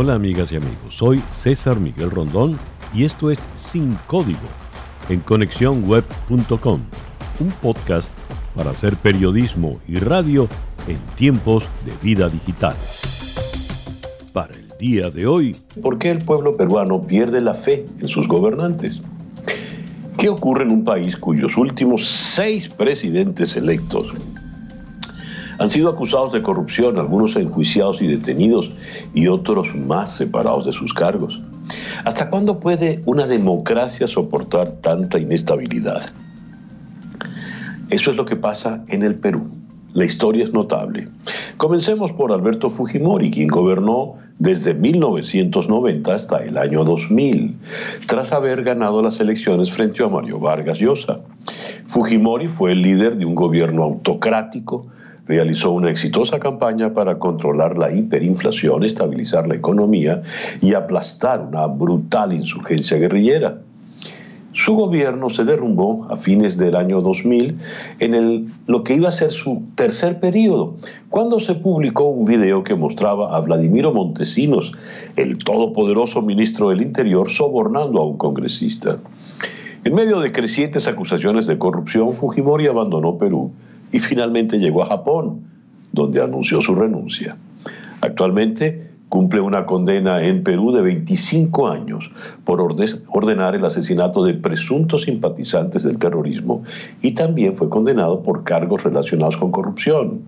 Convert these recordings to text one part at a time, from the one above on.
Hola amigas y amigos, soy César Miguel Rondón y esto es Sin Código en conexiónweb.com, un podcast para hacer periodismo y radio en tiempos de vida digital. Para el día de hoy, ¿por qué el pueblo peruano pierde la fe en sus gobernantes? ¿Qué ocurre en un país cuyos últimos seis presidentes electos han sido acusados de corrupción, algunos enjuiciados y detenidos y otros más separados de sus cargos. ¿Hasta cuándo puede una democracia soportar tanta inestabilidad? Eso es lo que pasa en el Perú. La historia es notable. Comencemos por Alberto Fujimori, quien gobernó desde 1990 hasta el año 2000, tras haber ganado las elecciones frente a Mario Vargas Llosa. Fujimori fue el líder de un gobierno autocrático, realizó una exitosa campaña para controlar la hiperinflación, estabilizar la economía y aplastar una brutal insurgencia guerrillera. Su gobierno se derrumbó a fines del año 2000 en el, lo que iba a ser su tercer periodo, cuando se publicó un video que mostraba a Vladimiro Montesinos, el todopoderoso ministro del Interior, sobornando a un congresista. En medio de crecientes acusaciones de corrupción, Fujimori abandonó Perú y finalmente llegó a Japón, donde anunció su renuncia. Actualmente cumple una condena en Perú de 25 años por ordenar el asesinato de presuntos simpatizantes del terrorismo y también fue condenado por cargos relacionados con corrupción.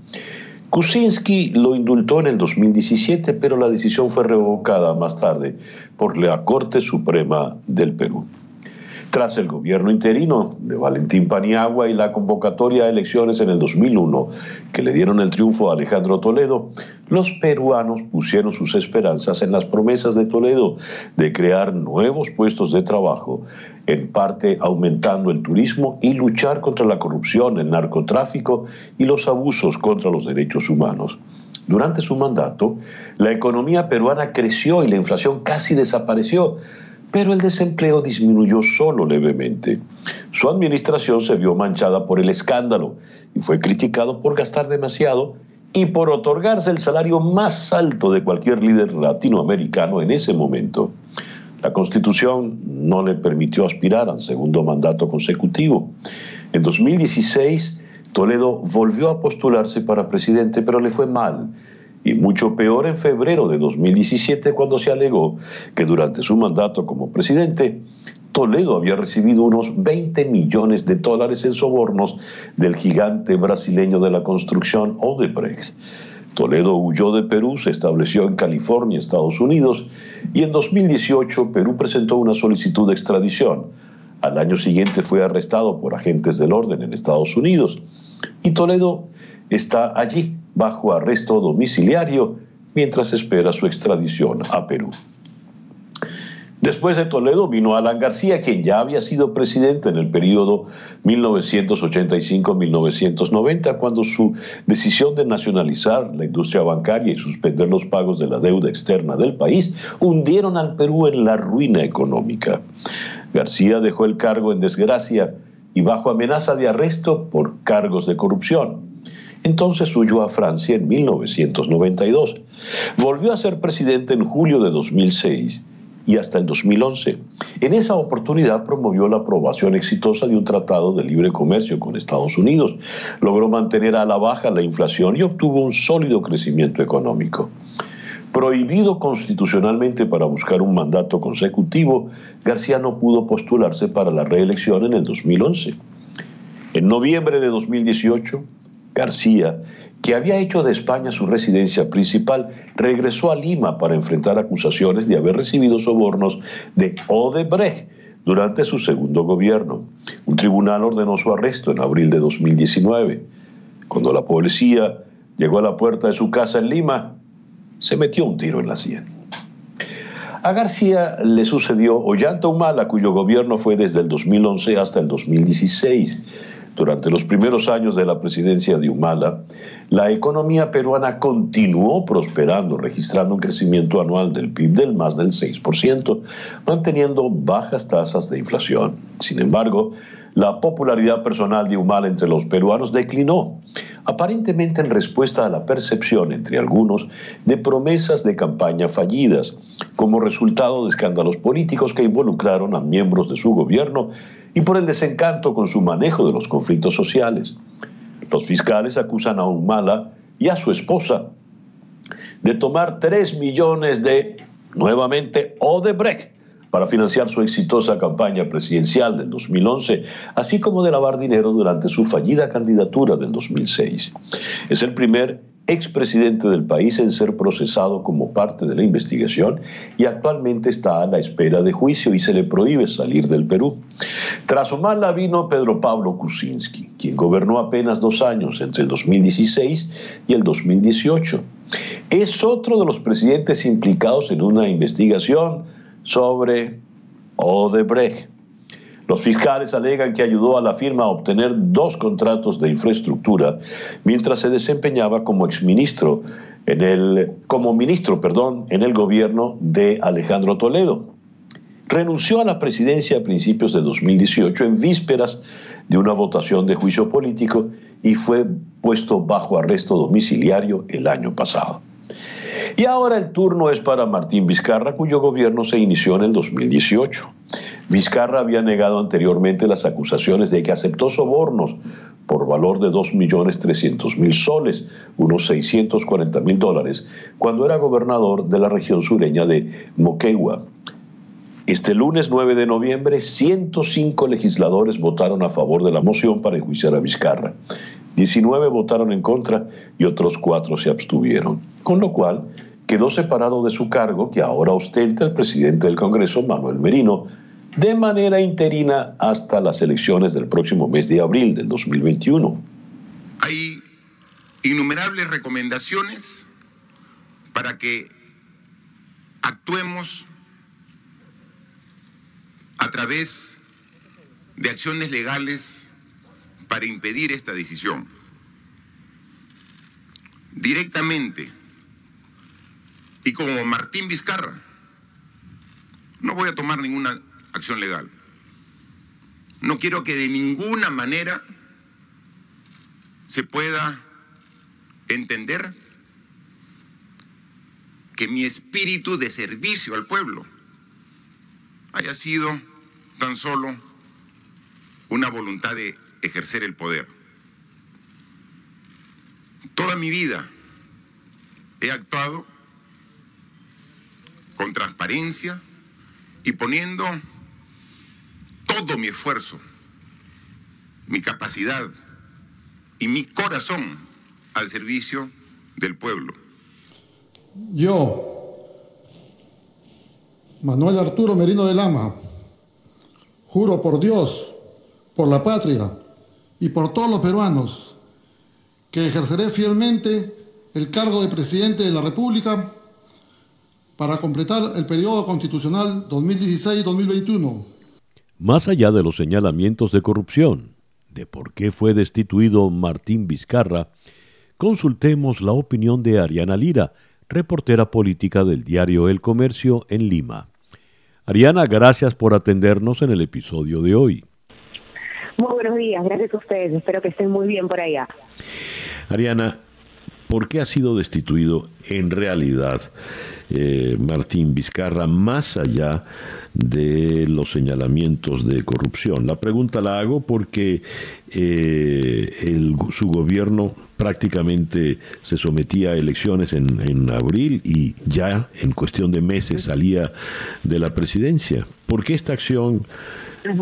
Kuczynski lo indultó en el 2017, pero la decisión fue revocada más tarde por la Corte Suprema del Perú. Tras el gobierno interino de Valentín Paniagua y la convocatoria a elecciones en el 2001 que le dieron el triunfo a Alejandro Toledo, los peruanos pusieron sus esperanzas en las promesas de Toledo de crear nuevos puestos de trabajo, en parte aumentando el turismo y luchar contra la corrupción, el narcotráfico y los abusos contra los derechos humanos. Durante su mandato, la economía peruana creció y la inflación casi desapareció pero el desempleo disminuyó solo levemente. Su administración se vio manchada por el escándalo y fue criticado por gastar demasiado y por otorgarse el salario más alto de cualquier líder latinoamericano en ese momento. La constitución no le permitió aspirar al segundo mandato consecutivo. En 2016, Toledo volvió a postularse para presidente, pero le fue mal y mucho peor en febrero de 2017 cuando se alegó que durante su mandato como presidente, Toledo había recibido unos 20 millones de dólares en sobornos del gigante brasileño de la construcción Odebrecht. Toledo huyó de Perú, se estableció en California, Estados Unidos, y en 2018 Perú presentó una solicitud de extradición. Al año siguiente fue arrestado por agentes del orden en Estados Unidos y Toledo está allí bajo arresto domiciliario mientras espera su extradición a Perú. Después de Toledo vino Alan García, quien ya había sido presidente en el periodo 1985-1990, cuando su decisión de nacionalizar la industria bancaria y suspender los pagos de la deuda externa del país hundieron al Perú en la ruina económica. García dejó el cargo en desgracia y bajo amenaza de arresto por cargos de corrupción. Entonces huyó a Francia en 1992. Volvió a ser presidente en julio de 2006 y hasta el 2011. En esa oportunidad promovió la aprobación exitosa de un tratado de libre comercio con Estados Unidos, logró mantener a la baja la inflación y obtuvo un sólido crecimiento económico. Prohibido constitucionalmente para buscar un mandato consecutivo, García no pudo postularse para la reelección en el 2011. En noviembre de 2018, García, que había hecho de España su residencia principal, regresó a Lima para enfrentar acusaciones de haber recibido sobornos de Odebrecht durante su segundo gobierno. Un tribunal ordenó su arresto en abril de 2019. Cuando la policía llegó a la puerta de su casa en Lima, se metió un tiro en la sien. A García le sucedió Ollanta Humala, cuyo gobierno fue desde el 2011 hasta el 2016. Durante los primeros años de la presidencia de Humala, la economía peruana continuó prosperando, registrando un crecimiento anual del PIB del más del 6%, manteniendo bajas tasas de inflación. Sin embargo, la popularidad personal de Humala entre los peruanos declinó, aparentemente en respuesta a la percepción entre algunos de promesas de campaña fallidas, como resultado de escándalos políticos que involucraron a miembros de su gobierno y por el desencanto con su manejo de los conflictos sociales. Los fiscales acusan a Humala y a su esposa de tomar 3 millones de, nuevamente, Odebrecht para financiar su exitosa campaña presidencial del 2011, así como de lavar dinero durante su fallida candidatura del 2006. Es el primer expresidente del país en ser procesado como parte de la investigación y actualmente está a la espera de juicio y se le prohíbe salir del Perú. Tras Omala vino Pedro Pablo Kuczynski, quien gobernó apenas dos años entre el 2016 y el 2018. Es otro de los presidentes implicados en una investigación sobre Odebrecht. Los fiscales alegan que ayudó a la firma a obtener dos contratos de infraestructura mientras se desempeñaba como exministro en el como ministro, perdón, en el gobierno de Alejandro Toledo. Renunció a la presidencia a principios de 2018 en vísperas de una votación de juicio político y fue puesto bajo arresto domiciliario el año pasado. Y ahora el turno es para Martín Vizcarra, cuyo gobierno se inició en el 2018. Vizcarra había negado anteriormente las acusaciones de que aceptó sobornos por valor de 2.300.000 soles, unos 640.000 dólares, cuando era gobernador de la región sureña de Moquegua. Este lunes 9 de noviembre, 105 legisladores votaron a favor de la moción para enjuiciar a Vizcarra. 19 votaron en contra y otros 4 se abstuvieron, con lo cual quedó separado de su cargo que ahora ostenta el presidente del Congreso, Manuel Merino, de manera interina hasta las elecciones del próximo mes de abril del 2021. Hay innumerables recomendaciones para que actuemos a través de acciones legales para impedir esta decisión. Directamente y como Martín Vizcarra, no voy a tomar ninguna acción legal. No quiero que de ninguna manera se pueda entender que mi espíritu de servicio al pueblo haya sido tan solo una voluntad de ejercer el poder. Toda mi vida he actuado con transparencia y poniendo todo mi esfuerzo, mi capacidad y mi corazón al servicio del pueblo. Yo, Manuel Arturo Merino de Lama, juro por Dios, por la patria y por todos los peruanos que ejerceré fielmente el cargo de presidente de la República para completar el periodo constitucional 2016-2021. Más allá de los señalamientos de corrupción, de por qué fue destituido Martín Vizcarra, consultemos la opinión de Ariana Lira, reportera política del diario El Comercio en Lima. Ariana, gracias por atendernos en el episodio de hoy. Muy buenos días, gracias a ustedes, espero que estén muy bien por allá. Ariana, ¿por qué ha sido destituido en realidad eh, Martín Vizcarra, más allá de los señalamientos de corrupción. La pregunta la hago porque eh, su gobierno prácticamente se sometía a elecciones en, abril y ya en cuestión de meses salía de la presidencia. ¿Por qué esta acción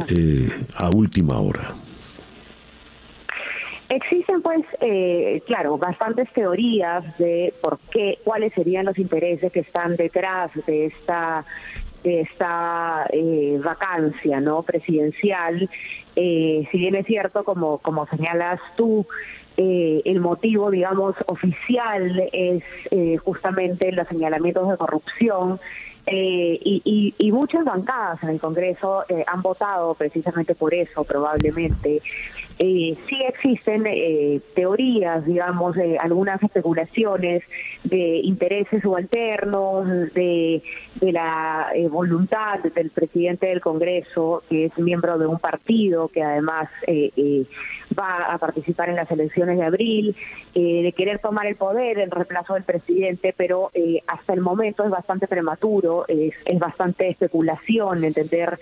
eh, a última hora? Existen, pues, eh, claro, bastantes teorías de por qué, cuáles serían los intereses que están detrás de esta esta eh, vacancia no presidencial eh, si bien es cierto como como señalas tú eh, el motivo digamos oficial es eh, justamente los señalamientos de corrupción eh, y, y, muchas bancadas en el Congreso eh, han votado precisamente por eso, probablemente. Eh, sí existen eh, teorías, digamos, algunas especulaciones de intereses subalternos, de, de la eh, voluntad del presidente del Congreso, que es miembro de un partido que además va a participar en las elecciones de abril, de querer tomar el poder en reemplazo del presidente, pero hasta el momento es bastante prematuro, es, es bastante especulación entender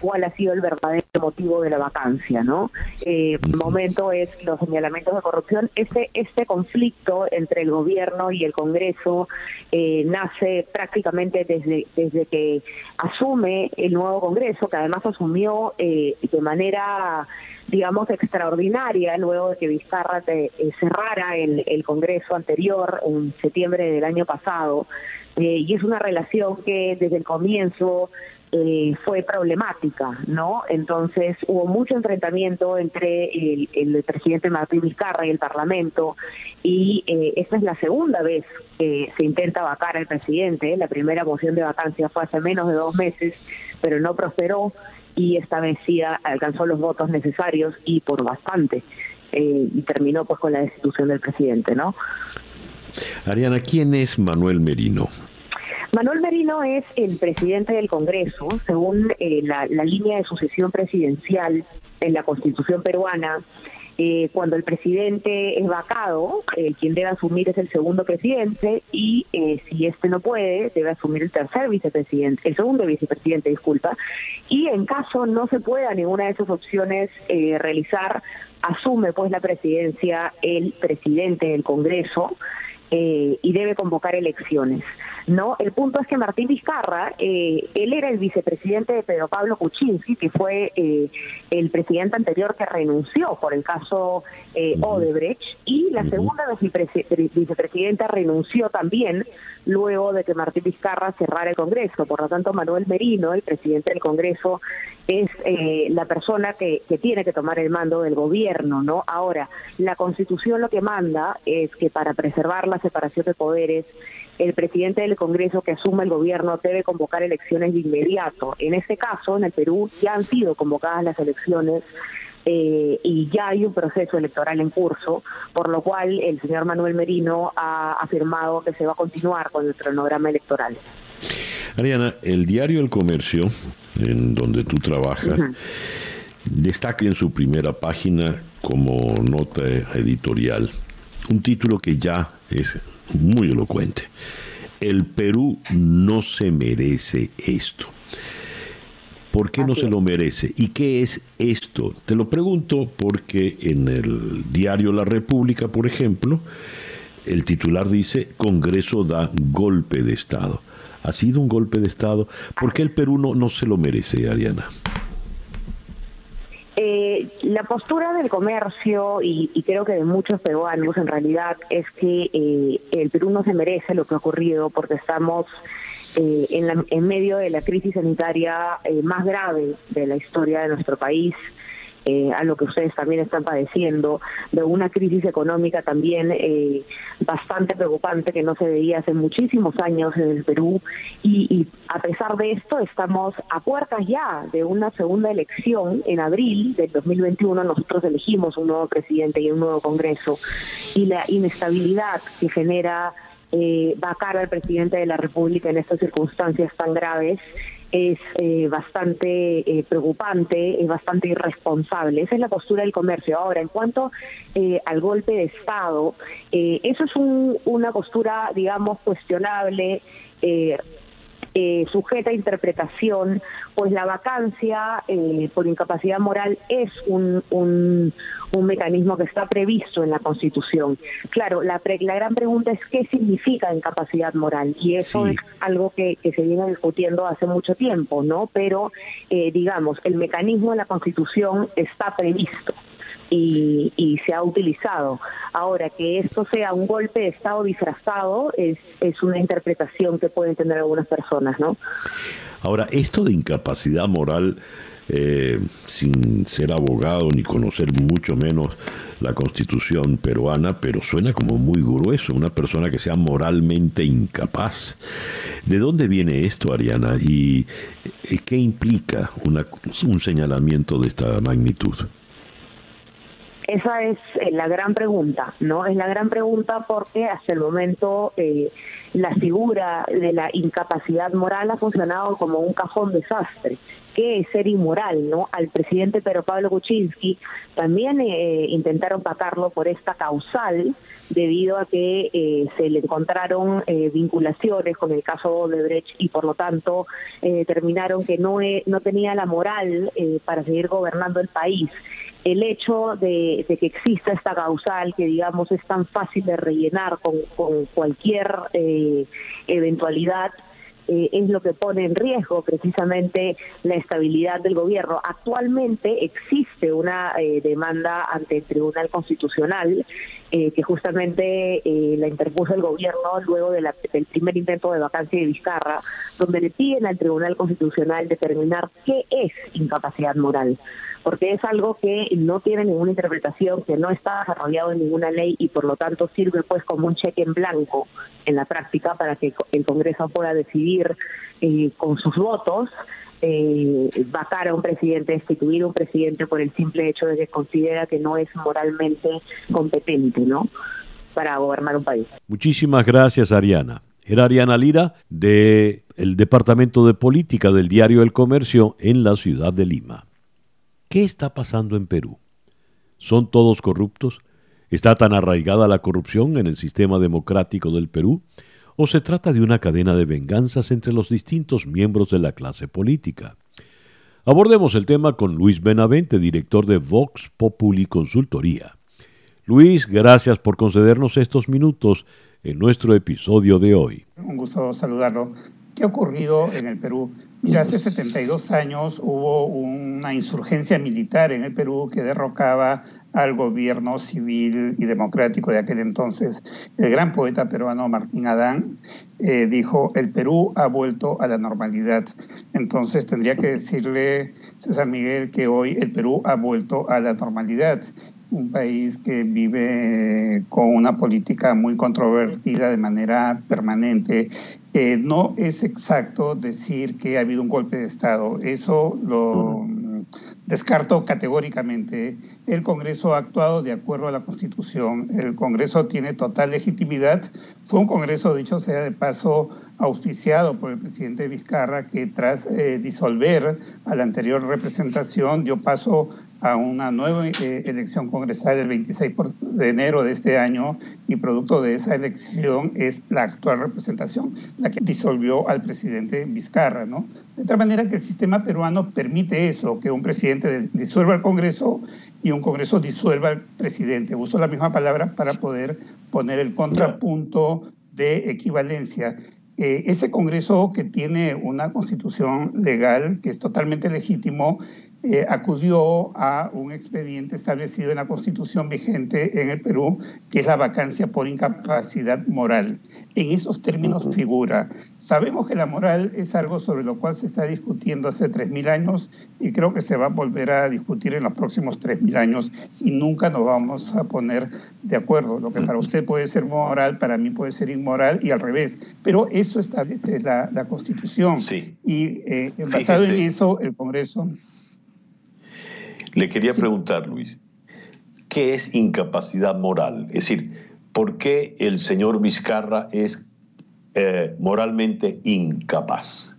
cuál ha sido el verdadero motivo de la vacancia, ¿no? Eh, momento es los señalamientos de corrupción. Este, este conflicto entre el gobierno y el Congreso eh, nace prácticamente desde, desde que asume el nuevo Congreso, que además asumió eh, de manera digamos, extraordinaria luego de que Vizcarra eh, cerrara el, el Congreso anterior en septiembre del año pasado. y es una relación que desde el comienzo eh, fue problemática, ¿no? Entonces hubo mucho enfrentamiento entre el, presidente Martín Vizcarra y el Parlamento y eh, esta es la segunda vez que se intenta vacar al presidente. La primera moción de vacancia fue hace menos de dos meses, pero no prosperó y esta vez sí alcanzó los votos necesarios y por bastante eh, y terminó pues con la destitución del presidente, ¿no? Ariana, ¿quién es Manuel Merino? Manuel Merino es el presidente del Congreso, según eh, la, línea de sucesión presidencial en la Constitución peruana. Eh, cuando el presidente es vacado, eh, quien debe asumir es el segundo presidente y si este no puede, debe asumir el tercer vicepresidente, el segundo vicepresidente, disculpa. Y en caso no se pueda ninguna de esas opciones realizar, asume pues la presidencia el presidente del Congreso y debe convocar elecciones. No, el punto es que Martín Vizcarra, eh, él era el vicepresidente de Pedro Pablo Kuczynski, que fue eh, el presidente anterior que renunció por el caso eh, Odebrecht, y la segunda vicepresidenta renunció también luego de que Martín Vizcarra cerrara el Congreso. Por lo tanto, Manuel Merino, el presidente del Congreso, es la persona que, que tiene que tomar el mando del gobierno, ¿no? Ahora, la Constitución lo que manda es que para preservar la separación de poderes, el presidente del Congreso que asuma el gobierno debe convocar elecciones de inmediato. En este caso, en el Perú, ya han sido convocadas las elecciones eh, y ya hay un proceso electoral en curso, por lo cual el señor Manuel Merino ha afirmado que se va a continuar con el cronograma electoral. Ariana, el diario El Comercio, en donde tú trabajas, destaca en su primera página como nota editorial un título que ya es muy elocuente. El Perú no se merece esto. ¿Por qué no se lo merece? ¿Y qué es esto? Te lo pregunto porque en el diario La República, por ejemplo, el titular dice, Congreso da golpe de Estado. ¿Ha sido un golpe de Estado? ¿Por qué el Perú no, se lo merece, Ariana? Eh, la postura del comercio y, creo que de muchos peruanos en realidad es que eh, el Perú no se merece lo que ha ocurrido porque estamos eh, en, en medio de la crisis sanitaria eh, más grave de la historia de nuestro país. Eh, a lo que ustedes también están padeciendo, de una crisis económica también eh, bastante preocupante que no se veía hace muchísimos años en el Perú. Y, y, a pesar de esto estamos a puertas ya de una segunda elección en abril del 2021 nosotros elegimos un nuevo presidente y un nuevo Congreso. Y la inestabilidad que genera eh, vacar al presidente de la República en estas circunstancias tan graves es eh, bastante eh, preocupante, es bastante irresponsable. Esa es la postura del comercio. Ahora, en cuanto eh, al golpe de Estado, eso es un, una postura, digamos, cuestionable. Eh, sujeta a interpretación, pues la vacancia eh, por incapacidad moral es un, un, mecanismo que está previsto en la Constitución. Claro, la, la gran pregunta es qué significa incapacidad moral y eso es algo que, que, se viene discutiendo hace mucho tiempo, ¿no? Pero, eh, digamos, el mecanismo en la Constitución está previsto y, se ha utilizado. Ahora, que esto sea un golpe de Estado disfrazado es, es una interpretación que pueden tener algunas personas, ¿no? Ahora, esto de incapacidad moral, eh, sin ser abogado ni conocer mucho menos la constitución peruana, pero suena como muy grueso, una persona que sea moralmente incapaz. ¿De dónde viene esto, Ariana? ¿Y qué implica una, un señalamiento de esta magnitud? Esa es eh, la gran pregunta, ¿no? Es la gran pregunta porque hasta el momento eh, la figura de la incapacidad moral ha funcionado como un cajón desastre. ¿Qué es ser inmoral, no? Al presidente Pedro Pablo Kuczynski también eh, intentaron patarlo por esta causal debido a que eh, se le encontraron eh, vinculaciones con el caso de Brecht y por lo tanto eh, determinaron que no, no tenía la moral para seguir gobernando el país. El hecho de, que exista esta causal que digamos es tan fácil de rellenar con, con cualquier eventualidad es lo que pone en riesgo precisamente la estabilidad del gobierno. Actualmente existe una demanda ante el Tribunal Constitucional eh, que justamente eh, la interpuso el gobierno luego del primer intento de vacancia de Vizcarra, donde le piden al Tribunal Constitucional determinar qué es incapacidad moral, porque es algo que no tiene ninguna interpretación, que no está desarrollado en ninguna ley y por lo tanto sirve pues como un cheque en blanco en la práctica para que el Congreso pueda decidir eh, con sus votos eh, vacar a un presidente, destituir a un presidente por el simple hecho de que considera que no es moralmente competente, ¿no? Para gobernar un país. Muchísimas gracias, Ariana. Era Ariana Lira de Departamento de Política del Diario El Comercio en la ciudad de Lima. ¿Qué está pasando en Perú? ¿Son todos corruptos? ¿Está tan arraigada la corrupción en el sistema democrático del Perú o se trata de una cadena de venganzas entre los distintos miembros de la clase política. Abordemos el tema con Luis Benavente, director de Vox Populi Consultoría. Luis, gracias por concedernos estos minutos en nuestro episodio de hoy. Un gusto saludarlo. ¿Qué ha ocurrido en el Perú? Mira, hace 72 años hubo una insurgencia militar en el Perú que derrocaba al gobierno civil y democrático de aquel entonces. El gran poeta peruano Martín Adán eh, dijo, el Perú ha vuelto a la normalidad. Entonces tendría que decirle César Miguel que hoy el Perú ha vuelto a la normalidad un país que vive con una política muy controvertida de manera permanente. Eh, no es exacto decir que ha habido un golpe de Estado. Eso lo descarto categóricamente. El Congreso ha actuado de acuerdo a la Constitución. El Congreso tiene total legitimidad. Fue un Congreso, dicho sea de paso, auspiciado por el presidente Vizcarra, que tras eh, disolver a la anterior representación dio paso a una nueva eh, elección congresal el 26 de enero de este año y producto de esa elección es la actual representación, la que disolvió al presidente Vizcarra. ¿no? De tal manera que el sistema peruano permite eso, que un presidente disuelva el Congreso y un Congreso disuelva al presidente. Uso la misma palabra para poder poner el contrapunto de equivalencia. Eh, ese Congreso que tiene una constitución legal que es totalmente legítimo eh, acudió a un expediente establecido en la constitución vigente en el Perú, que es la vacancia por incapacidad moral. En esos términos figura. Sabemos que la moral es algo sobre lo cual se está discutiendo hace 3.000 años y creo que se va a volver a discutir en los próximos 3.000 años y nunca nos vamos a poner de acuerdo. Lo que para usted puede ser moral, para mí puede ser inmoral y al revés. Pero eso establece la, la constitución. Sí. Y eh, basado en eso, el Congreso le quería preguntar, Luis, ¿qué es incapacidad moral? Es decir, ¿por qué el señor Vizcarra es eh, moralmente incapaz?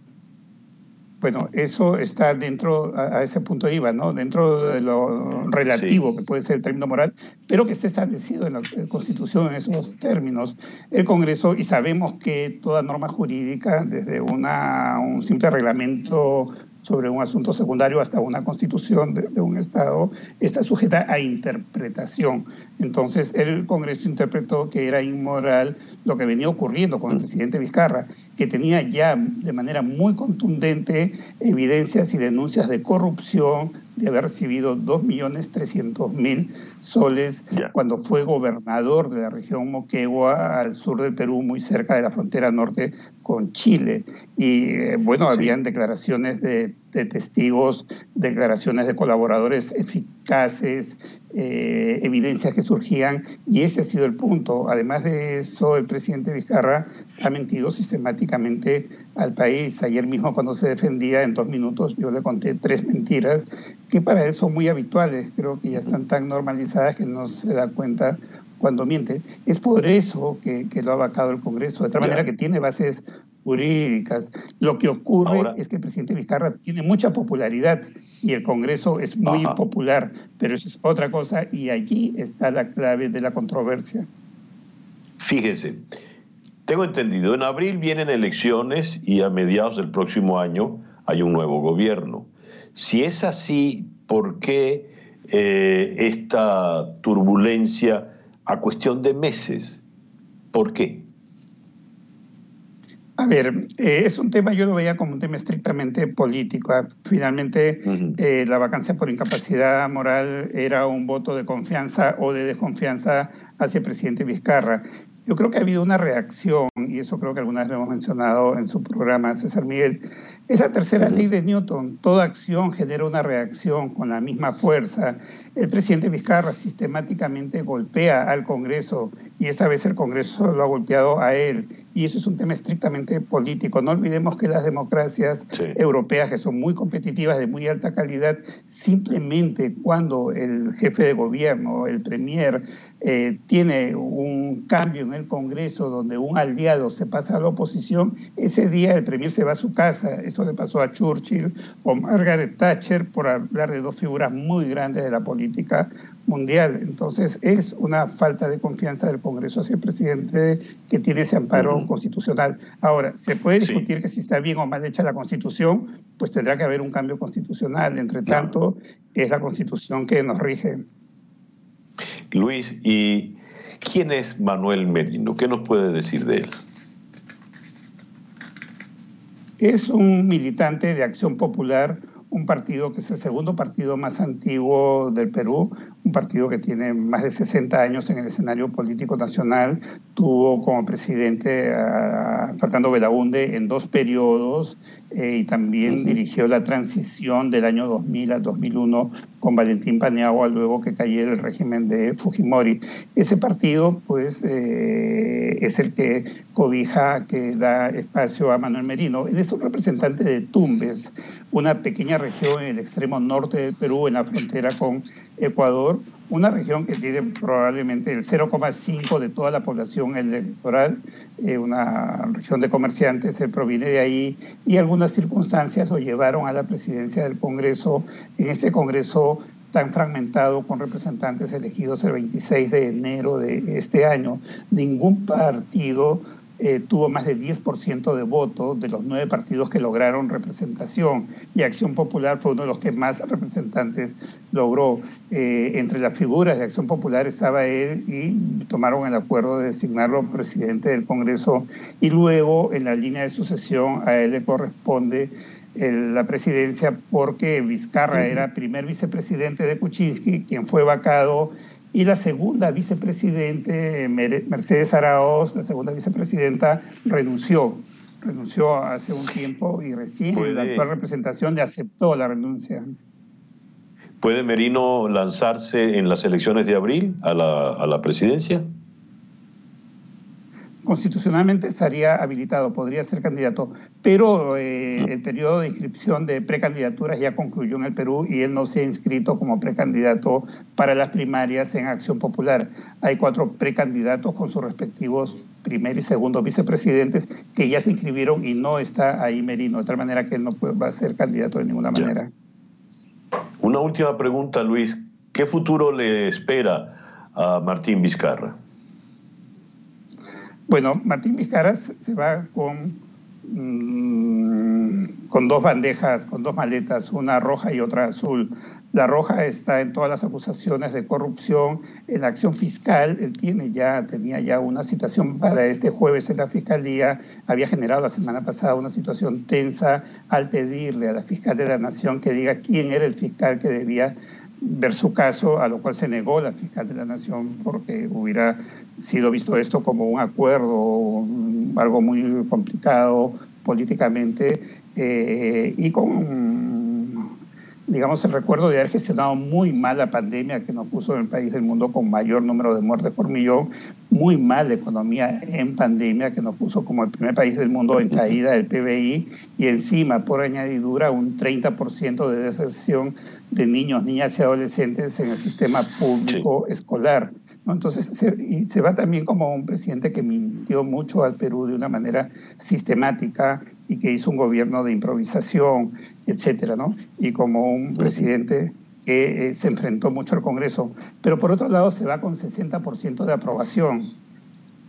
Bueno, eso está dentro, a, ese punto iba, ¿no? Dentro de lo relativo que puede ser el término moral, pero que está establecido en la Constitución en esos términos. El Congreso, y sabemos que toda norma jurídica, desde una, un simple reglamento sobre un asunto secundario hasta una constitución de, un Estado, está sujeta a interpretación. Entonces, el Congreso interpretó que era inmoral lo que venía ocurriendo con el presidente Vizcarra, que tenía ya de manera muy contundente evidencias y denuncias de corrupción, de haber recibido 2.300.000 soles cuando fue gobernador de la región Moquegua, al sur del Perú, muy cerca de la frontera norte con Chile. Y eh, bueno, habían declaraciones de de testigos, declaraciones de colaboradores eficaces, eh, evidencias que surgían, y ese ha sido el punto. Además de eso, el presidente Vizcarra ha mentido sistemáticamente al país. Ayer mismo cuando se defendía en dos minutos, yo le conté tres mentiras que para él son muy habituales, creo que ya están tan normalizadas que no se da cuenta cuando miente. Es por eso que, lo ha vacado el Congreso, de tal manera que tiene bases jurídicas. Lo que ocurre es que el presidente Vizcarra tiene mucha popularidad y el Congreso es muy popular, pero eso es otra cosa y allí está la clave de la controversia. Fíjese, tengo entendido, en abril vienen elecciones y a mediados del próximo año hay un nuevo gobierno. Si es así, ¿por qué eh, esta turbulencia a cuestión de meses? ¿Por qué? A ver, eh, es un tema, yo lo veía como un tema estrictamente político. Ah, finalmente, eh, la vacancia por incapacidad moral era un voto de confianza o de desconfianza hacia el presidente Vizcarra. Yo creo que ha habido una reacción, y eso creo que algunas vez hemos mencionado en su programa, César Miguel, esa tercera ley de Newton, toda acción genera una reacción con la misma fuerza. El presidente Vizcarra sistemáticamente golpea al Congreso y esta vez el Congreso lo ha golpeado a él. Y eso es un tema estrictamente político. No olvidemos que las democracias europeas, que son muy competitivas, de muy alta calidad, simplemente cuando el jefe de gobierno, el premier, eh, tiene un cambio en el Congreso donde un aliado se pasa a la oposición, ese día el premier se va a su casa eso le pasó a Churchill o Margaret Thatcher, por hablar de dos figuras muy grandes de la política mundial. Entonces, es una falta de confianza del Congreso hacia el presidente que tiene ese amparo constitucional. Ahora, se puede discutir que si está bien o mal hecha la Constitución, pues tendrá que haber un cambio constitucional. Entre tanto, es la Constitución que nos rige. Luis, ¿y quién es Manuel Merino? ¿Qué nos puede decir de él? Es un militante de Acción Popular, un partido que es el segundo partido más antiguo del Perú, un partido que tiene más de 60 años en el escenario político nacional. Tuvo como presidente a Fernando Belaunde en dos periodos eh, y también dirigió la transición del año 2000 al 2001 con Valentín Paniagua luego que cayera el régimen de Fujimori. Ese partido pues eh, es el que cobija, que da espacio a Manuel Merino. Él es un representante de Tumbes, una pequeña región en el extremo norte del Perú, en la frontera con Ecuador, una región que tiene probablemente el 0,5 de toda la población electoral, eh, una región de comerciantes, él proviene de ahí y algunas circunstancias lo llevaron a la presidencia del Congreso. En este Congreso tan fragmentado con representantes elegidos el 26 de enero de este año, ningún partido eh, tuvo más de 10% de votos de los nueve partidos que lograron representación. Y Acción Popular fue uno de los que más representantes logró. Eh, entre las figuras de Acción Popular estaba él y tomaron el acuerdo de designarlo presidente del Congreso. Y luego en la línea de sucesión a él le corresponde la presidencia porque Vizcarra era primer vicepresidente de Kuczynski, quien fue vacado y la segunda vicepresidente, Mercedes Araoz, la segunda vicepresidenta, renunció. Renunció hace un tiempo y recién la actual representación le aceptó la renuncia. ¿Puede Merino lanzarse en las elecciones de abril a la, a la presidencia? Constitucionalmente estaría habilitado, podría ser candidato, pero eh, el periodo de inscripción de precandidaturas ya concluyó en el Perú y él no se ha inscrito como precandidato para las primarias en Acción Popular. Hay cuatro precandidatos con sus respectivos primer y segundo vicepresidentes que ya se inscribieron y no está ahí Merino, de tal manera que él no va a ser candidato de ninguna manera. Una última pregunta, Luis. ¿Qué futuro le espera a Martín Vizcarra? Bueno, Martín Vizcaras se va con, mm, con dos bandejas, con dos maletas, una roja y otra azul. La roja está en todas las acusaciones de corrupción, en la acción fiscal. Él tiene ya, tenía ya una citación para este jueves en la fiscalía. Había generado la semana pasada una situación tensa al pedirle a la fiscal de la Nación que diga quién era el fiscal que debía ver su caso, a lo cual se negó la fiscal de la Nación porque hubiera sido visto esto como un acuerdo, algo muy complicado políticamente, eh, y con digamos, el recuerdo de haber gestionado muy mal la pandemia que nos puso en el país del mundo con mayor número de muertes por millón, muy mal la economía en pandemia que nos puso como el primer país del mundo en caída del PBI y encima, por añadidura, un 30% de deserción de niños, niñas y adolescentes en el sistema público escolar. Entonces, se, y se va también como un presidente que mintió mucho al Perú de una manera sistemática y que hizo un gobierno de improvisación, etcétera, ¿no? Y como un presidente que eh, se enfrentó mucho al Congreso. Pero por otro lado, se va con 60% de aprobación.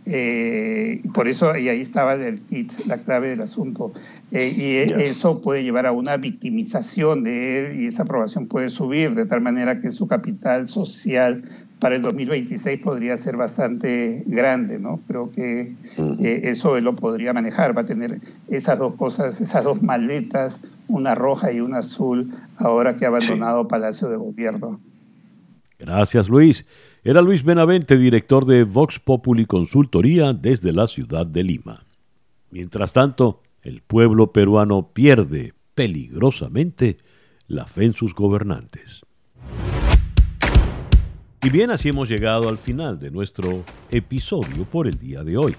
Eh, por eso, y ahí estaba el kit, la clave del asunto. Eh, y eso puede llevar a una victimización de él y esa aprobación puede subir de tal manera que su capital social para el 2026 podría ser bastante grande, ¿no? Creo que eh, eso él lo podría manejar, va a tener esas dos cosas, esas dos maletas, una roja y una azul, ahora que ha abandonado Palacio de Gobierno. Gracias, Luis. Era Luis Benavente, director de Vox Populi Consultoría desde la ciudad de Lima. Mientras tanto, el pueblo peruano pierde peligrosamente la fe en sus gobernantes. Y bien, así hemos llegado al final de nuestro episodio por el día de hoy.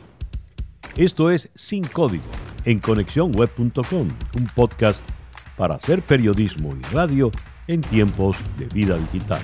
Esto es Sin Código en conexiónweb.com, un podcast para hacer periodismo y radio en tiempos de vida digital.